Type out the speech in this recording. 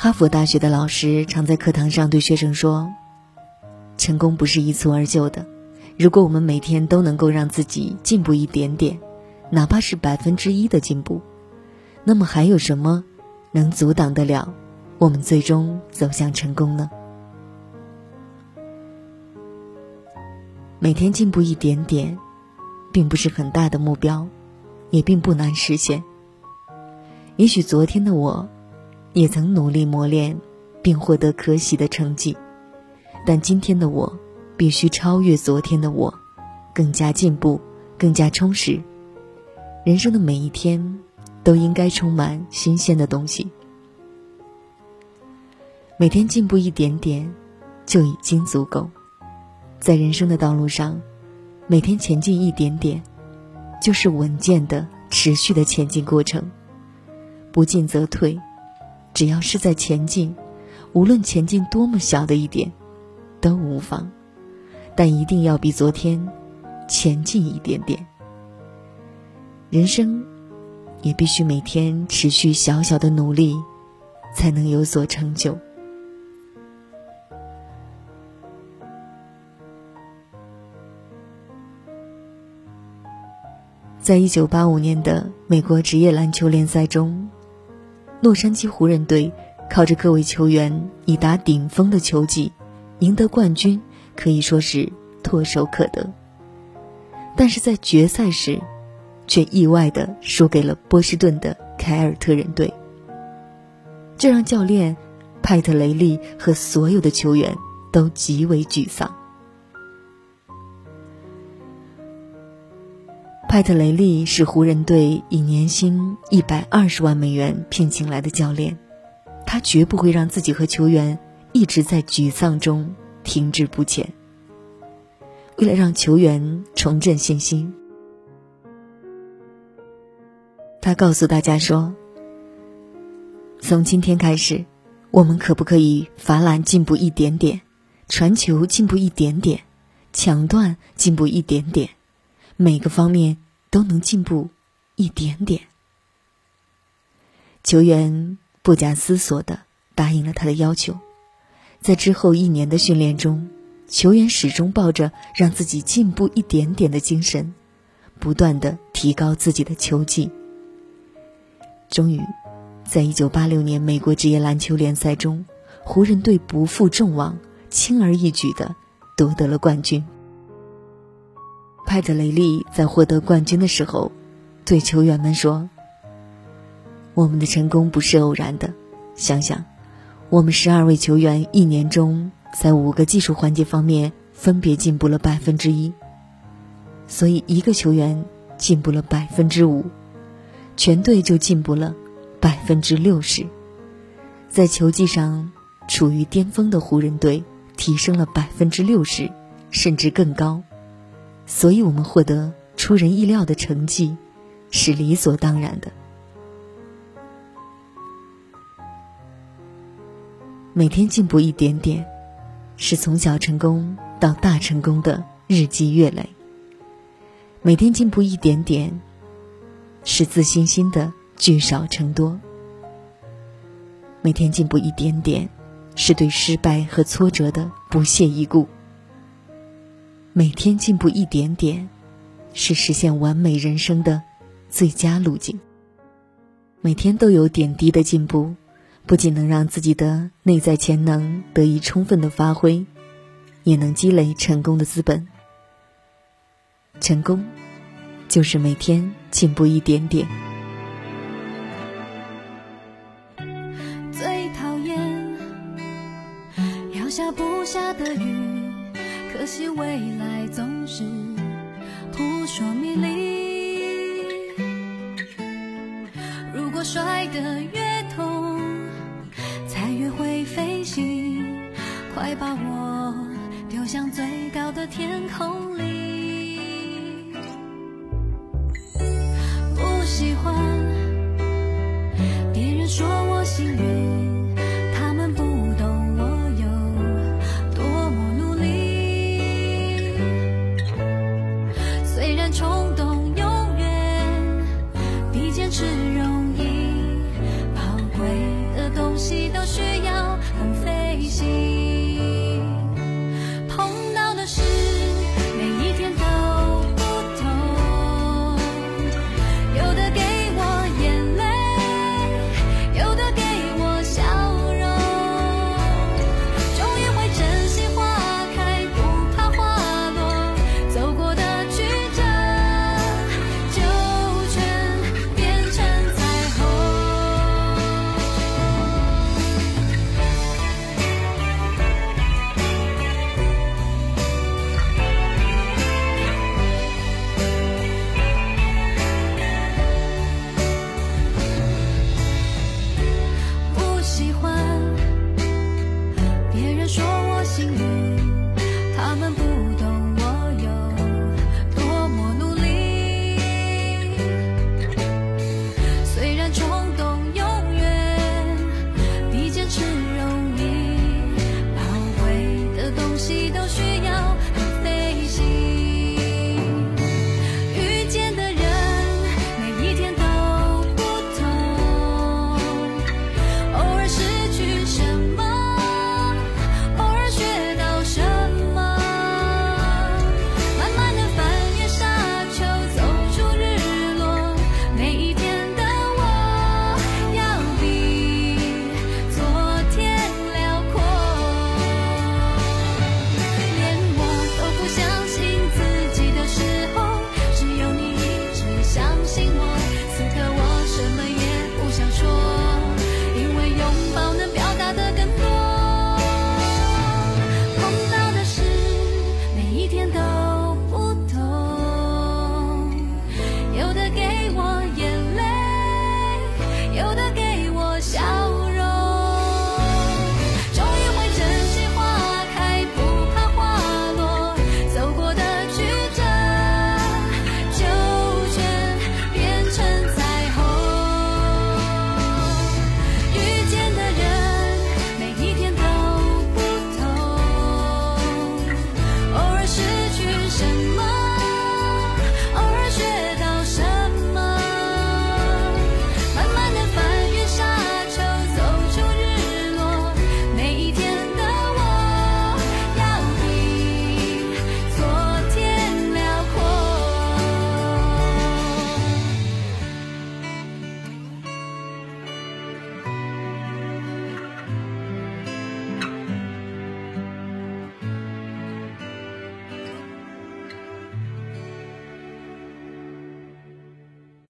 哈佛大学的老师常在课堂上对学生说：“成功不是一蹴而就的。如果我们每天都能够让自己进步一点点，哪怕是百分之一的进步，那么还有什么能阻挡得了我们最终走向成功呢？”每天进步一点点，并不是很大的目标，也并不难实现。也许昨天的我，也曾努力磨练，并获得可喜的成绩，但今天的我，必须超越昨天的我，更加进步，更加充实。人生的每一天，都应该充满新鲜的东西。每天进步一点点，就已经足够。在人生的道路上，每天前进一点点，就是稳健的、持续的前进过程。不进则退，只要是在前进，无论前进多么小的一点，都无妨。但一定要比昨天前进一点点。人生也必须每天持续小小的努力，才能有所成就。在一九八五年的美国职业篮球联赛中，洛杉矶湖人队靠着各位球员已达顶峰的球技，赢得冠军可以说是唾手可得。但是在决赛时，却意外的输给了波士顿的凯尔特人队，这让教练派特雷利和所有的球员都极为沮丧。派特雷利是湖人队以年薪一百二十万美元聘请来的教练，他绝不会让自己和球员一直在沮丧中停滞不前。为了让球员重振信心，他告诉大家说：“从今天开始，我们可不可以罚篮进步一点点，传球进步一点点，抢断进步一点点？”每个方面都能进步一点点。球员不假思索的答应了他的要求，在之后一年的训练中，球员始终抱着让自己进步一点点的精神，不断的提高自己的球技。终于，在一九八六年美国职业篮球联赛中，湖人队不负众望，轻而易举的夺得了冠军。派特雷利在获得冠军的时候，对球员们说：“我们的成功不是偶然的。想想，我们十二位球员一年中在五个技术环节方面分别进步了百分之一，所以一个球员进步了百分之五，全队就进步了百分之六十。在球技上处于巅峰的湖人队提升了百分之六十，甚至更高。”所以，我们获得出人意料的成绩，是理所当然的。每天进步一点点，是从小成功到大成功的日积月累。每天进步一点点，是自信心的聚少成多。每天进步一点点，是对失败和挫折的不屑一顾。每天进步一点点，是实现完美人生的最佳路径。每天都有点滴的进步，不仅能让自己的内在潜能得以充分的发挥，也能积累成功的资本。成功，就是每天进步一点点。最讨厌要下不下的雨。可惜未来总是扑朔迷离。如果摔得越痛，才越会飞行。快把我丢向最高的天空里。不喜欢